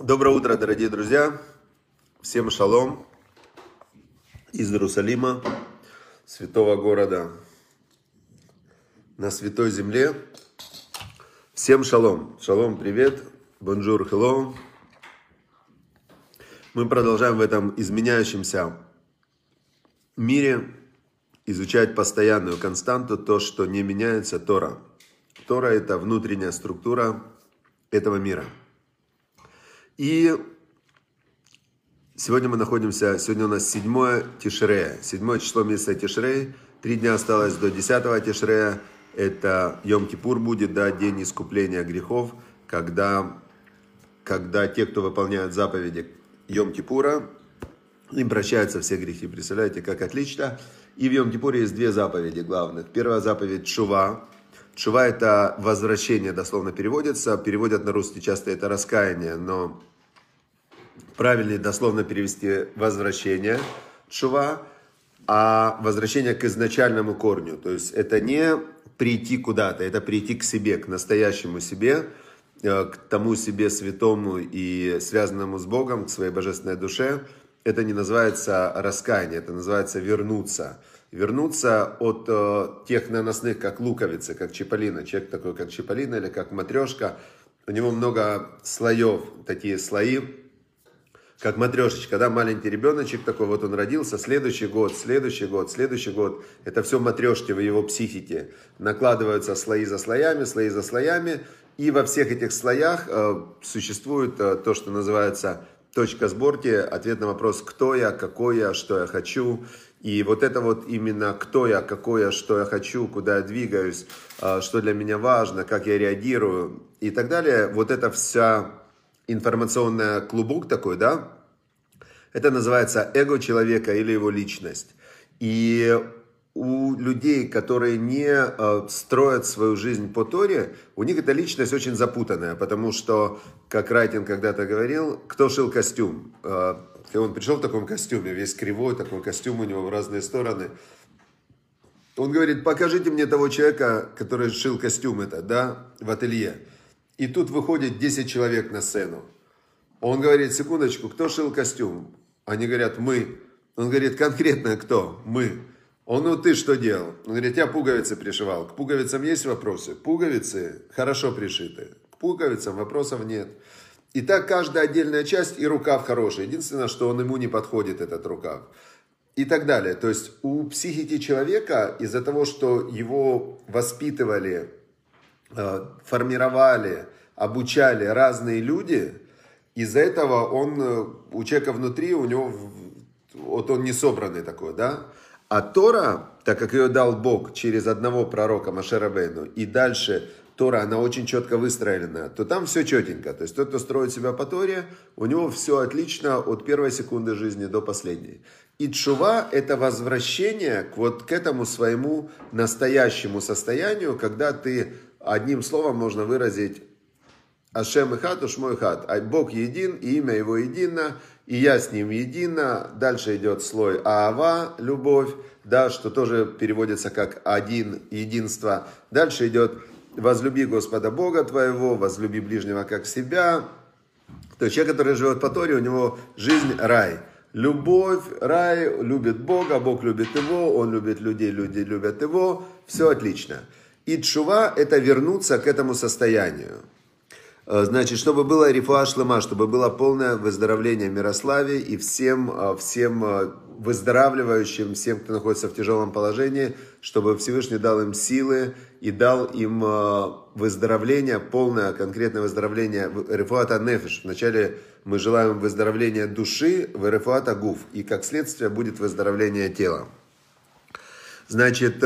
Доброе утро, дорогие друзья. Всем шалом из Иерусалима, святого города на святой земле. Всем шалом. Шалом, привет. Bonjour, hello. Мы продолжаем в этом изменяющемся мире изучать постоянную константу, то, что не меняется, Тора. Тора – это внутренняя структура этого мира – и сегодня мы находимся, сегодня у нас 7 Тишрея, 7 число месяца Тишрей, три дня осталось до 10 Тишрея, это Йом-Кипур будет, да, день искупления грехов, когда, когда те, кто выполняют заповеди Йом-Кипура, им прощаются все грехи. Представляете, как отлично. И в Йом-Кипуре есть две заповеди главных. Первая заповедь Шува, Шува это возвращение, дословно переводится. Переводят на русский часто это раскаяние, но правильнее дословно перевести возвращение Шува, а возвращение к изначальному корню. То есть это не прийти куда-то, это прийти к себе, к настоящему себе, э, к тому себе святому и связанному с Богом, к своей божественной душе. Это не называется раскаяние, это называется вернуться вернуться от э, тех наносных, как луковицы, как чиполлино. Человек такой, как чиполлино или как матрешка. У него много слоев, такие слои, как матрешечка, да, маленький ребеночек такой, вот он родился, следующий год, следующий год, следующий год, это все матрешки в его психике, накладываются слои за слоями, слои за слоями, и во всех этих слоях э, существует э, то, что называется точка сборки, ответ на вопрос, кто я, какой я, что я хочу, и вот это вот именно кто я, какой я, что я хочу, куда я двигаюсь, а, что для меня важно, как я реагирую и так далее. Вот это вся информационная клубок такой, да, это называется эго человека или его личность. И у людей, которые не а, строят свою жизнь по Торе, у них эта личность очень запутанная, потому что, как Райтин когда-то говорил, кто шил костюм? А, он пришел в таком костюме, весь кривой, такой костюм у него в разные стороны. Он говорит, покажите мне того человека, который шил костюм это, да, в ателье. И тут выходит 10 человек на сцену. Он говорит, секундочку, кто шил костюм? Они говорят, мы. Он говорит, конкретно кто? Мы. Он, ну ты что делал? Он говорит, я пуговицы пришивал. К пуговицам есть вопросы? Пуговицы хорошо пришиты. К пуговицам вопросов нет. И так каждая отдельная часть и рукав хороший. Единственное, что он ему не подходит, этот рукав. И так далее. То есть у психики человека из-за того, что его воспитывали, э, формировали, обучали разные люди, из-за этого он, э, у человека внутри, у него, вот он не собранный такой, да? А Тора, так как ее дал Бог через одного пророка Машерабейну, и дальше Тора, она очень четко выстроена, то там все четенько. То есть тот, кто строит себя по Торе, у него все отлично от первой секунды жизни до последней. И чува – это возвращение к вот к этому своему настоящему состоянию, когда ты одним словом можно выразить Ашем и хат, уж мой хат. Бог един, и имя его едино, и я с ним едино. Дальше идет слой Аава, любовь, да, что тоже переводится как один, единство. Дальше идет возлюби Господа Бога твоего, возлюби ближнего как себя. То есть человек, который живет по Торе, у него жизнь рай. Любовь, рай, любит Бога, Бог любит его, он любит людей, люди любят его. Все отлично. И чува – это вернуться к этому состоянию. Э, значит, чтобы было рифуа шлема, чтобы было полное выздоровление Мирославе и всем, э, всем э, выздоравливающим, всем, кто находится в тяжелом положении, чтобы Всевышний дал им силы и дал им выздоровление, полное конкретное выздоровление рефуата нефиш. Вначале мы желаем выздоровления души в рефуата гуф, и как следствие будет выздоровление тела. Значит,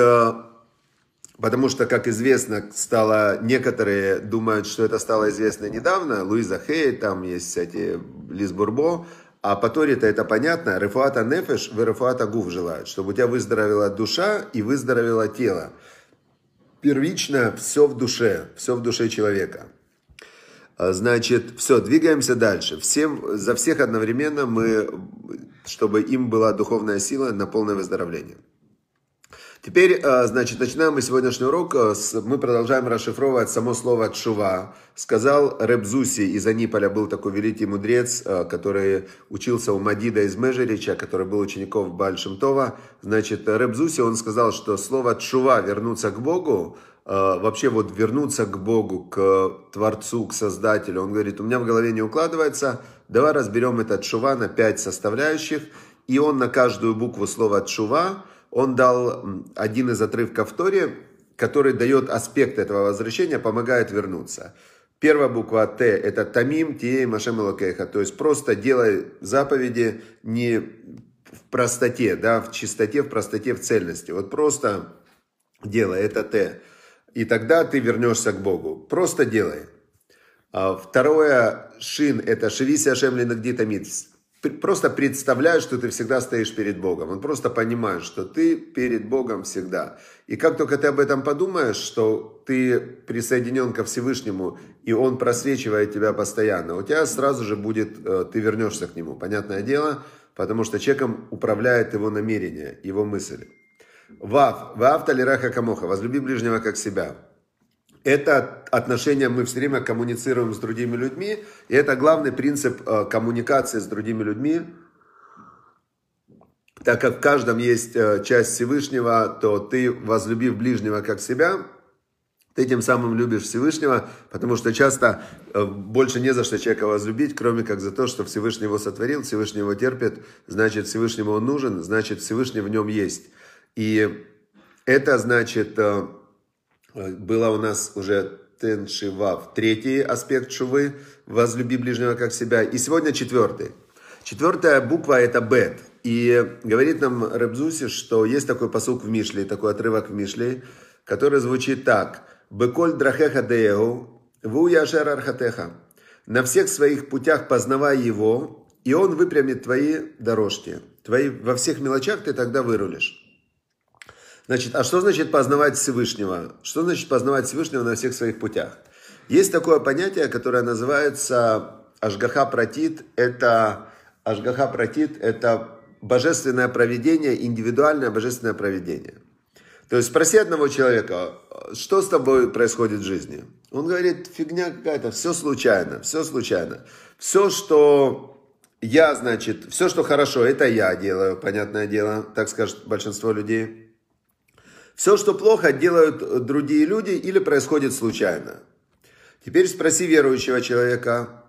Потому что, как известно, стало, некоторые думают, что это стало известно недавно. Луиза Хей, там есть, кстати, Лиз Бурбо. А по Торе-то это понятно. Рефуата нефеш, вы рефуата гуф желают. Чтобы у тебя выздоровела душа и выздоровело тело. Первично все в душе, все в душе человека. А, значит, все, двигаемся дальше. Всем, за всех одновременно мы, чтобы им была духовная сила на полное выздоровление. Теперь, э, значит, начинаем мы сегодняшний урок. Э, мы продолжаем расшифровывать само слово «чува». Сказал Ребзуси из Аниполя, был такой великий мудрец, э, который учился у Мадида из Межерича, который был учеников Бальшемтова. Значит, Ребзуси, он сказал, что слово «чува» – вернуться к Богу, вообще вот вернуться к Богу, к Творцу, к Создателю. Он говорит, у меня в голове не укладывается, давай разберем этот чува на пять составляющих. И он на каждую букву слова «чува» он дал один из отрывков Торе, который дает аспект этого возвращения, помогает вернуться. Первая буква Т – это Тамим, Тией, Машем Элокеха. То есть просто делай заповеди не в простоте, да, в чистоте, в простоте, в цельности. Вот просто делай, это Т. И тогда ты вернешься к Богу. Просто делай. А второе, Шин – это Шевися Ашем Ленагдитамид просто представляешь, что ты всегда стоишь перед Богом. Он просто понимает, что ты перед Богом всегда. И как только ты об этом подумаешь, что ты присоединен ко Всевышнему, и Он просвечивает тебя постоянно, у тебя сразу же будет, э, ты вернешься к Нему. Понятное дело, потому что человеком управляет его намерение, его мысль. Вав, вав талираха камоха, возлюби ближнего как себя это отношение мы все время коммуницируем с другими людьми, и это главный принцип э, коммуникации с другими людьми. Так как в каждом есть э, часть Всевышнего, то ты, возлюбив ближнего как себя, ты тем самым любишь Всевышнего, потому что часто э, больше не за что человека возлюбить, кроме как за то, что Всевышний его сотворил, Всевышний его терпит, значит Всевышнему он нужен, значит Всевышний в нем есть. И это значит было у нас уже Тен Шивав, третий аспект Шувы, возлюби ближнего как себя. И сегодня четвертый. Четвертая буква это Бет. И говорит нам Ребзуси, что есть такой посук в Мишле, такой отрывок в Мишле, который звучит так. Беколь драхеха деегу, ву яшер архатеха. На всех своих путях познавай его, и он выпрямит твои дорожки. Твои, во всех мелочах ты тогда вырулишь. Значит, а что значит познавать Всевышнего? Что значит познавать Всевышнего на всех своих путях? Есть такое понятие, которое называется Ашгаха Пратит. Это Ашгаха Пратит – это божественное проведение, индивидуальное божественное проведение. То есть спроси одного человека, что с тобой происходит в жизни? Он говорит, фигня какая-то, все случайно, все случайно. Все, что я, значит, все, что хорошо, это я делаю, понятное дело, так скажет большинство людей. Все, что плохо, делают другие люди или происходит случайно. Теперь спроси верующего человека,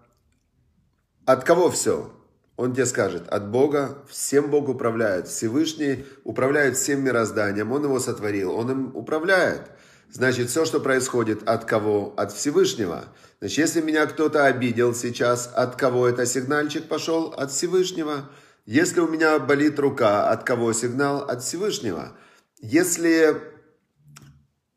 от кого все? Он тебе скажет, от Бога, всем Бог управляет. Всевышний управляет всем мирозданием, Он его сотворил, Он им управляет. Значит, все, что происходит, от кого? От Всевышнего. Значит, если меня кто-то обидел сейчас, от кого это сигнальчик пошел? От Всевышнего. Если у меня болит рука, от кого сигнал? От Всевышнего. Если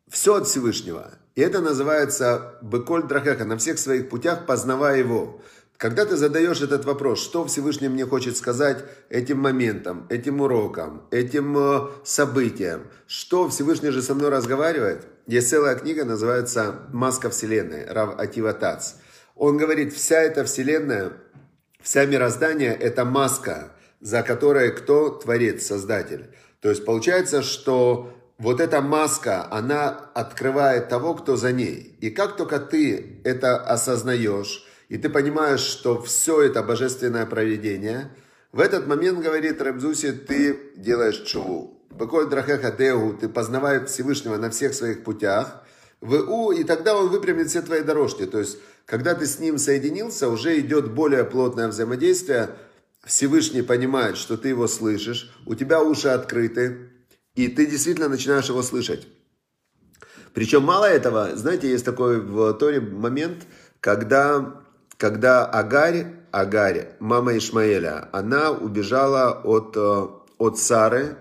все от Всевышнего, и это называется «беколь драхеха» на всех своих путях, познавая его. Когда ты задаешь этот вопрос, что Всевышний мне хочет сказать этим моментом, этим уроком, этим э, событием, что Всевышний же со мной разговаривает, есть целая книга, называется «Маска Вселенной», Рав Ативатац. Он говорит, вся эта Вселенная, вся мироздание – это маска, за которой кто творит, Создатель. То есть получается, что вот эта маска, она открывает того, кто за ней. И как только ты это осознаешь, и ты понимаешь, что все это божественное проведение, в этот момент, говорит Рабзуси, ты делаешь чуву. Беколь драхеха деу, ты познаваешь Всевышнего на всех своих путях, в у, и тогда он выпрямит все твои дорожки. То есть, когда ты с ним соединился, уже идет более плотное взаимодействие, Всевышний понимает, что ты его слышишь, у тебя уши открыты, и ты действительно начинаешь его слышать. Причем мало этого, знаете, есть такой в Торе момент, когда, когда Агарь, Агарь, мама Ишмаэля, она убежала от, э, от Сары.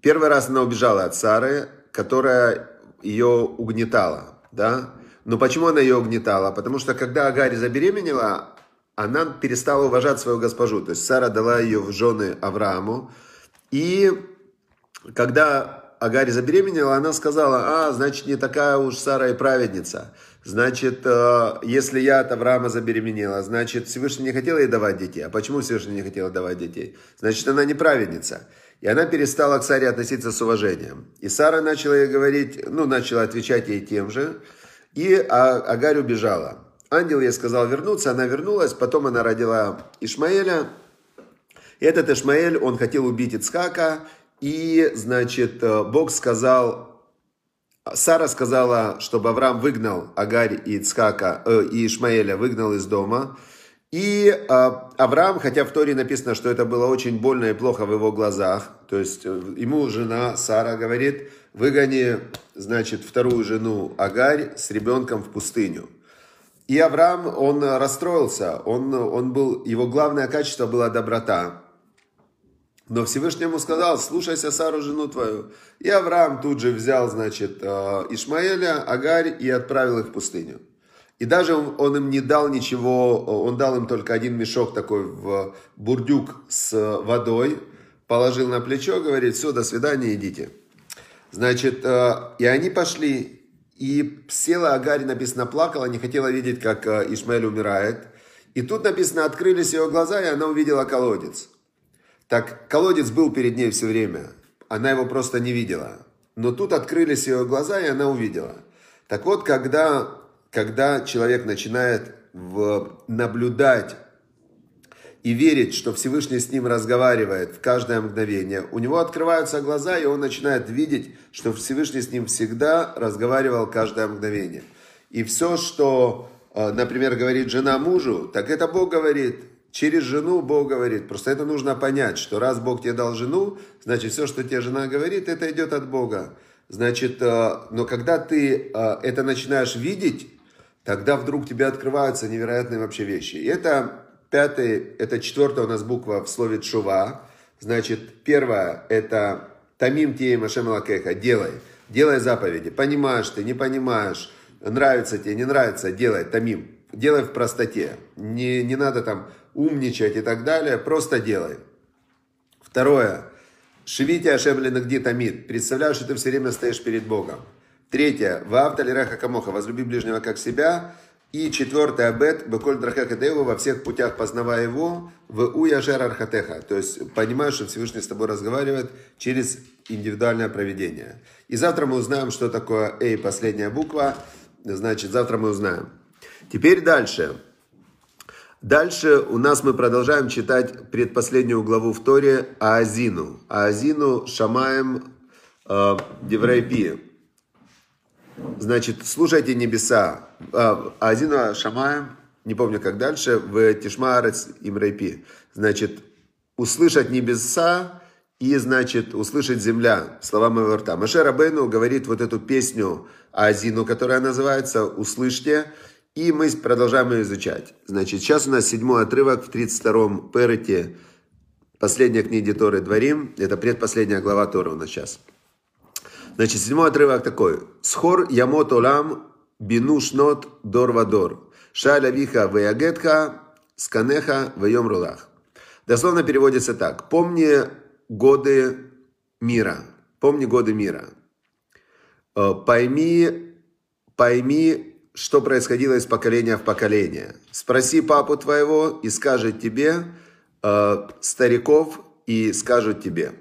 Первый раз она убежала от Сары, которая ее угнетала, да? Но почему она ее угнетала? Потому что когда Агарь забеременела, она перестала уважать свою госпожу. То есть Сара дала ее в жены Аврааму. И когда Агарь забеременела, она сказала, а, значит, не такая уж Сара и праведница. Значит, э, если я от Авраама забеременела, значит, Всевышний не хотел ей давать детей. А почему Всевышний не хотел давать детей? Значит, она не праведница. И она перестала к Саре относиться с уважением. И Сара начала ей говорить, ну, начала отвечать ей тем же. И а, Агарь убежала. Ангел ей сказал вернуться, она вернулась, потом она родила Ишмаэля. И этот Ишмаэль, он хотел убить Ицхака, и, значит, э, Бог сказал, Сара сказала, чтобы Авраам выгнал Агарь и Ицхака, э, и Ишмаэля выгнал из дома. И э, Авраам, хотя в Торе написано, что это было очень больно и плохо в его глазах, то есть э, ему жена Сара говорит, выгони, значит, вторую жену Агарь с ребенком в пустыню. И Авраам, он расстроился, он, он был, его главное качество было доброта. Но Всевышний ему сказал, слушайся Сару, жену твою. И Авраам тут же взял, значит, э, Ишмаэля, Агарь и отправил их в пустыню. И даже он им не дал ничего, он дал им только один мешок такой в бурдюк с водой, положил на плечо, говорит, все, до свидания, идите. Значит, э, и они пошли, и села Агарь, написано, плакала, не хотела видеть, как э, Ишмаэль умирает. И тут написано, открылись ее глаза, и она увидела колодец. Так колодец был перед ней все время. Она его просто не видела. Но тут открылись ее глаза, и она увидела. Так вот, когда, когда человек начинает в, наблюдать и верить, что Всевышний с ним разговаривает в каждое мгновение, у него открываются глаза, и он начинает видеть, что Всевышний с ним всегда разговаривал каждое мгновение. И все, что, э, например, говорит жена мужу, так это Бог говорит. Через жену Бог говорит. Просто это нужно понять, что раз Бог тебе дал жену, значит, все, что тебе жена говорит, это идет от Бога. Значит, э, но когда ты э, это начинаешь видеть, тогда вдруг тебе открываются невероятные вообще вещи. И это Пятый, это четвертая у нас буква в слове чува. Значит, первое, это тамим тие машем лакеха, делай. Делай заповеди. Понимаешь ты, не понимаешь, нравится тебе, не нравится, делай, тамим. Делай в простоте. Не, не надо там умничать и так далее, просто делай. Второе. Шевите Ашем Ленагди Тамид. Представляешь, что ты все время стоишь перед Богом. Третье. Ваавта Лираха Камоха. Возлюби ближнего как себя. И четвертый абет, беколь драхакадееву, во всех путях познавая его, в уяжер архатеха. То есть понимаешь, что Всевышний с тобой разговаривает через индивидуальное проведение. И завтра мы узнаем, что такое Эй, последняя буква. Значит, завтра мы узнаем. Теперь дальше. Дальше у нас мы продолжаем читать предпоследнюю главу в Торе Аазину. Аазину Шамаем э, Деврайпи. Значит, слушайте небеса. А, Азина Шамаем, не помню как дальше, в Тишмарец Имрайпи. Значит, услышать небеса и, значит, услышать земля, слова моего рта. Маше Рабейну говорит вот эту песню Азину, которая называется «Услышьте», и мы продолжаем ее изучать. Значит, сейчас у нас седьмой отрывок в 32-м Перете, последняя книга Торы Дворим, это предпоследняя глава Торы у нас сейчас. Значит, седьмой отрывок такой. Схор ямот олам бину шнот дор вадор. Шаля виха веягетха сканеха веем рулах. Дословно переводится так. Помни годы мира. Помни годы мира. Э, пойми, пойми, что происходило из поколения в поколение. Спроси папу твоего и скажет тебе, э, стариков и скажут тебе.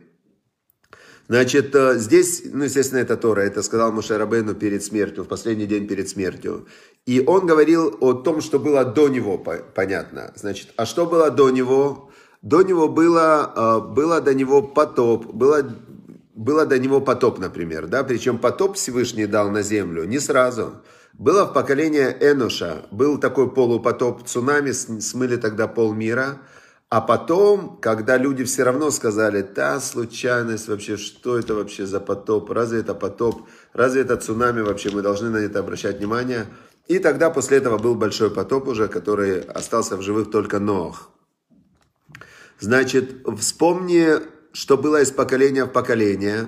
Значит, э, здесь, ну, естественно, это Тора, это сказал Муше Рабейну перед смертью, в последний день перед смертью. И он говорил о том, что было до него, понятно. Значит, а что было до него? До него было, э, было до него потоп, было, было до него потоп, например, да, причем потоп Всевышний дал на землю не сразу. Было в поколении Эноша, был такой полупотоп, цунами смыли тогда полмира, а потом, когда люди все равно сказали, та случайность вообще, что это вообще за потоп, разве это потоп, разве это цунами вообще, мы должны на это обращать внимание. И тогда после этого был большой потоп уже, который остался в живых только Ноах. Значит, вспомни, что было из поколения в поколение.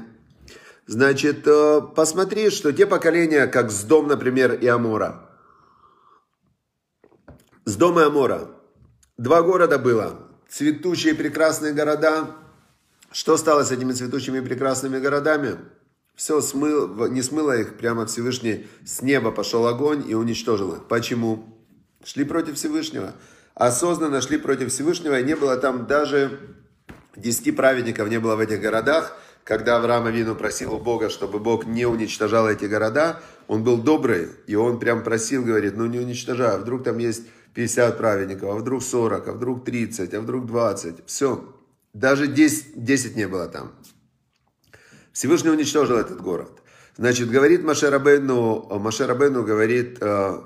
Значит, э, посмотри, что те поколения, как с дом, например, и Амора. С дома и Амора. Два города было цветущие прекрасные города. Что стало с этими цветущими прекрасными городами? Все смыл, не смыло их, прямо Всевышний с неба пошел огонь и уничтожил их. Почему? Шли против Всевышнего. Осознанно шли против Всевышнего, и не было там даже Десяти праведников не было в этих городах. Когда Авраам Авину просил у Бога, чтобы Бог не уничтожал эти города, он был добрый, и он прям просил, говорит, ну не уничтожай, а вдруг там есть 50 праведников, а вдруг 40, а вдруг 30, а вдруг 20. Все, даже 10, 10 не было там. Всевышний уничтожил этот город. Значит, говорит Машерабену, Машерабену говорит э,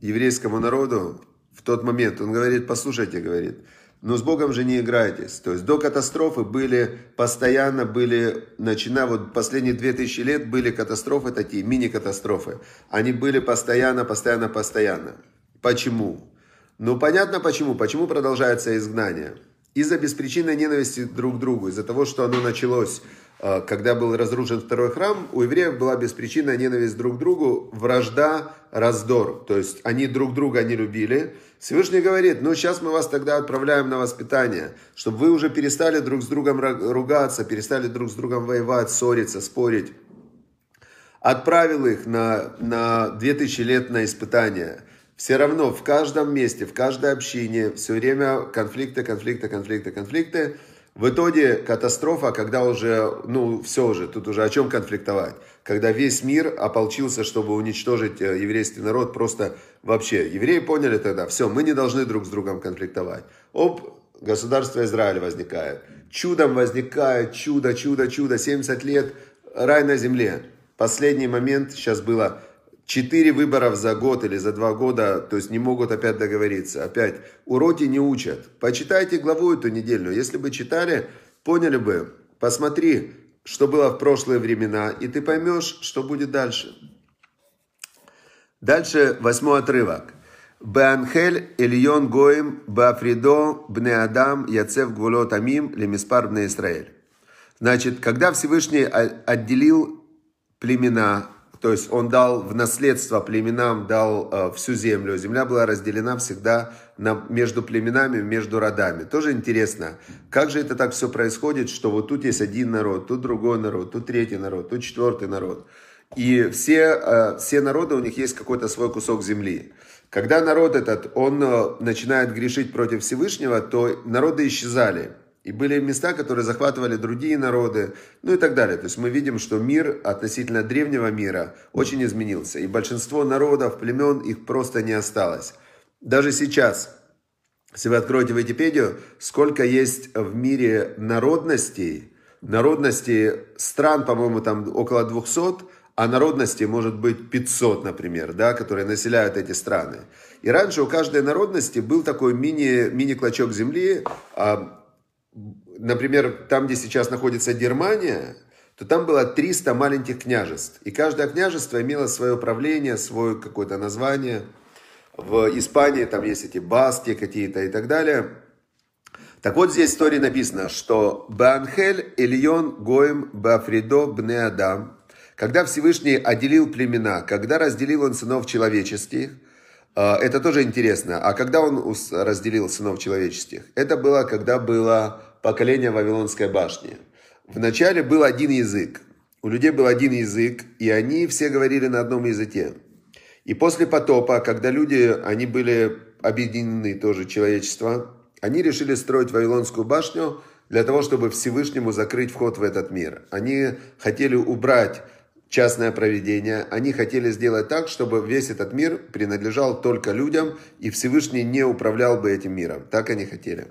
еврейскому народу в тот момент, он говорит, послушайте, говорит, но с Богом же не играйтесь. То есть до катастрофы были, постоянно были, начиная вот последние 2000 лет были катастрофы такие, мини-катастрофы. Они были постоянно, постоянно, постоянно. Почему? Ну понятно почему. Почему продолжается изгнание? Из-за беспричинной ненависти друг к другу, из-за того, что оно началось а, когда был разрушен второй храм, у евреев была беспричинная ненависть друг к другу, вражда, раздор. То есть они друг друга не любили. Всевышний говорит, ну сейчас мы вас тогда отправляем на воспитание, чтобы вы уже перестали друг с другом ругаться, перестали друг с другом воевать, ссориться, спорить. Отправил их на, на 2000 лет на испытание. Все равно в каждом месте, в каждой общине все время конфликты, конфликты, конфликты, конфликты. В итоге катастрофа, когда уже, ну, все уже, тут уже о чем конфликтовать. Когда весь мир ополчился, чтобы уничтожить э, еврейский народ, просто вообще. Евреи поняли тогда, все, мы не должны друг с другом конфликтовать. Оп, государство Израиль возникает. Чудом возникает, чудо, чудо, чудо, 70 лет, рай на земле. Последний момент сейчас было Четыре выборов за год или за два года, то есть не могут опять договориться. Опять, уроки не учат. Почитайте главу эту недельную. Если бы читали, поняли бы. Посмотри, что было в прошлые времена, и ты поймешь, что будет дальше. Дальше восьмой отрывок. Беанхель Ильон Гоим Бафридо Бне Адам Яцев Гвулот Амим Лемиспар Бне Израиль. Значит, когда Всевышний отделил племена то есть он дал в наследство племенам, дал э, всю землю. Земля была разделена всегда на, между племенами, между родами. Тоже интересно, как же это так все происходит, что вот тут есть один народ, тут другой народ, тут третий народ, тут четвертый народ. И все, э, все народы, у них есть какой-то свой кусок земли. Когда народ этот, он э, начинает грешить против Всевышнего, то народы исчезали. И были места, которые захватывали другие народы, ну и так далее. То есть мы видим, что мир относительно древнего мира очень изменился. И большинство народов, племен, их просто не осталось. Даже сейчас, если вы откроете Википедию, сколько есть в мире народностей, народностей стран, по-моему, там около 200, а народности может быть 500, например, да, которые населяют эти страны. И раньше у каждой народности был такой мини, мини-клочок земли, а, например, там, где сейчас находится Германия, то там было 300 маленьких княжеств. И каждое княжество имело свое правление, свое какое-то название. В Испании там есть эти баски какие-то и так далее. Так вот, здесь в истории написано, что Банхель Ильон Гоем Бафридо Бне Адам, когда Всевышний отделил племена, когда разделил он сынов человеческих – это тоже интересно. А когда он разделил сынов человеческих? Это было, когда было поколение Вавилонской башни. Вначале был один язык. У людей был один язык, и они все говорили на одном языке. И после потопа, когда люди, они были объединены тоже человечество, они решили строить Вавилонскую башню для того, чтобы Всевышнему закрыть вход в этот мир. Они хотели убрать частное проведение. Они хотели сделать так, чтобы весь этот мир принадлежал только людям, и Всевышний не управлял бы этим миром. Так они хотели.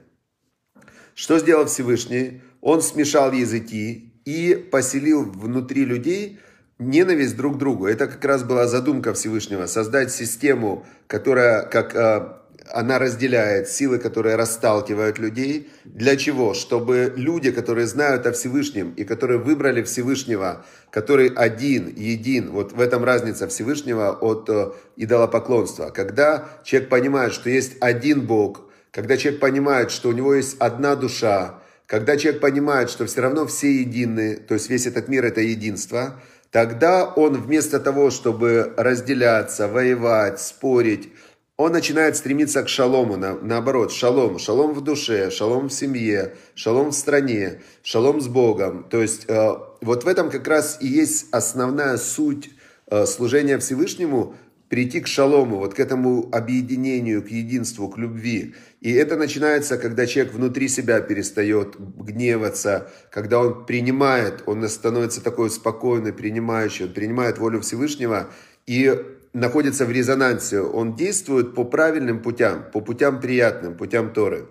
Что сделал Всевышний? Он смешал языки и поселил внутри людей ненависть друг к другу. Это как раз была задумка Всевышнего, создать систему, которая как а, она разделяет силы, которые расталкивают людей. Для чего? Чтобы люди, которые знают о Всевышнем и которые выбрали Всевышнего, который один, един, вот в этом разница Всевышнего от э, идолопоклонства. Когда человек понимает, что есть один Бог, когда человек понимает, что у него есть одна душа, когда человек понимает, что все равно все едины, то есть весь этот мир это единство, тогда он вместо того, чтобы разделяться, воевать, спорить, он начинает стремиться к шалому, на, наоборот, шалом, шалом в душе, шалом в семье, шалом в стране, шалом с Богом. То есть э, вот в этом как раз и есть основная суть э, служения Всевышнему, прийти к шалому, вот к этому объединению, к единству, к любви. И это начинается, когда человек внутри себя перестает гневаться, когда он принимает, он становится такой спокойный, принимающий, он принимает волю Всевышнего и находится в резонансе. Он действует по правильным путям, по путям приятным, путям Торы.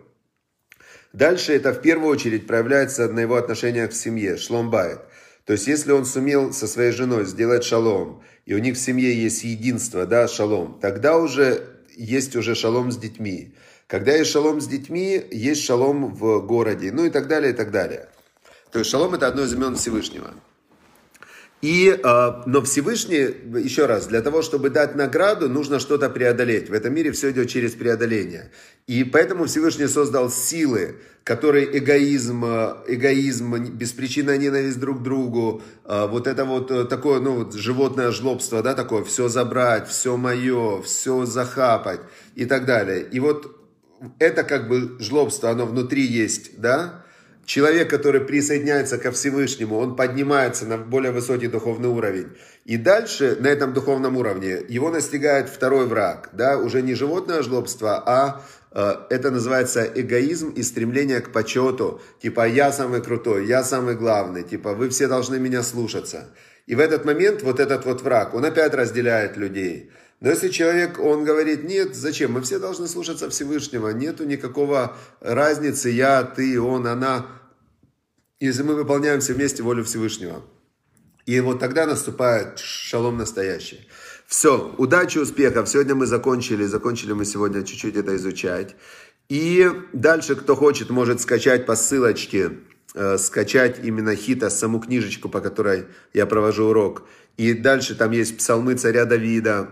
Дальше это в первую очередь проявляется на его отношениях в семье, шломбайт. То есть, если он сумел со своей женой сделать шалом, и у них в семье есть единство, да, шалом, тогда уже есть уже шалом с детьми. Когда есть шалом с детьми, есть шалом в городе, ну и так далее, и так далее. То есть шалом это одно из имен Всевышнего. И, э, но Всевышний, еще раз, для того, чтобы дать награду, нужно что-то преодолеть. В этом мире все идет через преодоление. И поэтому Всевышний создал силы, которые эгоизм, э, эгоизм, беспричинная ненависть друг к другу, э, вот это вот такое, ну, вот животное жлобство, да, такое, все забрать, все мое, все захапать и так далее. И вот это как бы жлобство, оно внутри есть, да, Человек, который присоединяется ко Всевышнему, он поднимается на более высокий духовный уровень. И дальше на этом духовном уровне его настигает второй враг. Да? Уже не животное жлобство, а э, это называется эгоизм и стремление к почету. Типа я самый крутой, я самый главный. Типа вы все должны меня слушаться. И в этот момент вот этот вот враг, он опять разделяет людей. Но если человек, он говорит, нет, зачем? Мы все должны слушаться Всевышнего. Нету никакого разницы, я, ты, он, она если мы выполняем все вместе волю Всевышнего. И вот тогда наступает шалом настоящий. Все, удачи, успехов. Сегодня мы закончили, закончили мы сегодня чуть-чуть это изучать. И дальше, кто хочет, может скачать по ссылочке, э, скачать именно хита, саму книжечку, по которой я провожу урок. И дальше там есть псалмы царя Давида,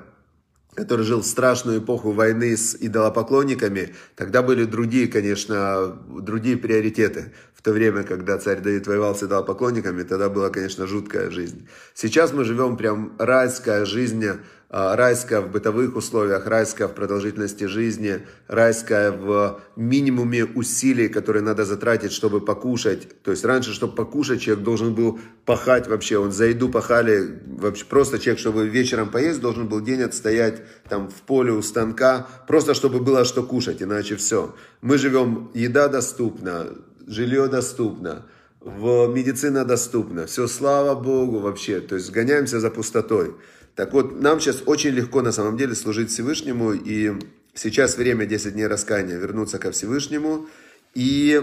который жил в страшную эпоху войны с идолопоклонниками, тогда были другие, конечно, другие приоритеты. В то время, когда царь Давид воевал с идолопоклонниками, тогда была, конечно, жуткая жизнь. Сейчас мы живем прям райская жизнь, райская в бытовых условиях, райская в продолжительности жизни, райская в минимуме усилий, которые надо затратить, чтобы покушать. То есть раньше, чтобы покушать, человек должен был пахать вообще. Он за еду пахали, вообще просто человек, чтобы вечером поесть, должен был день отстоять там в поле у станка, просто чтобы было что кушать, иначе все. Мы живем, еда доступна, жилье доступно, в медицина доступна, все, слава Богу вообще, то есть гоняемся за пустотой. Так вот, нам сейчас очень легко на самом деле служить Всевышнему, и сейчас время 10 дней раскаяния, вернуться ко Всевышнему, и,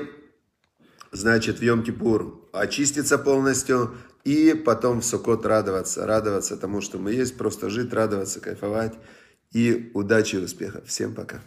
значит, в Йом-Кипур очиститься полностью, и потом в Сукот радоваться, радоваться тому, что мы есть, просто жить, радоваться, кайфовать, и удачи и успехов. Всем пока.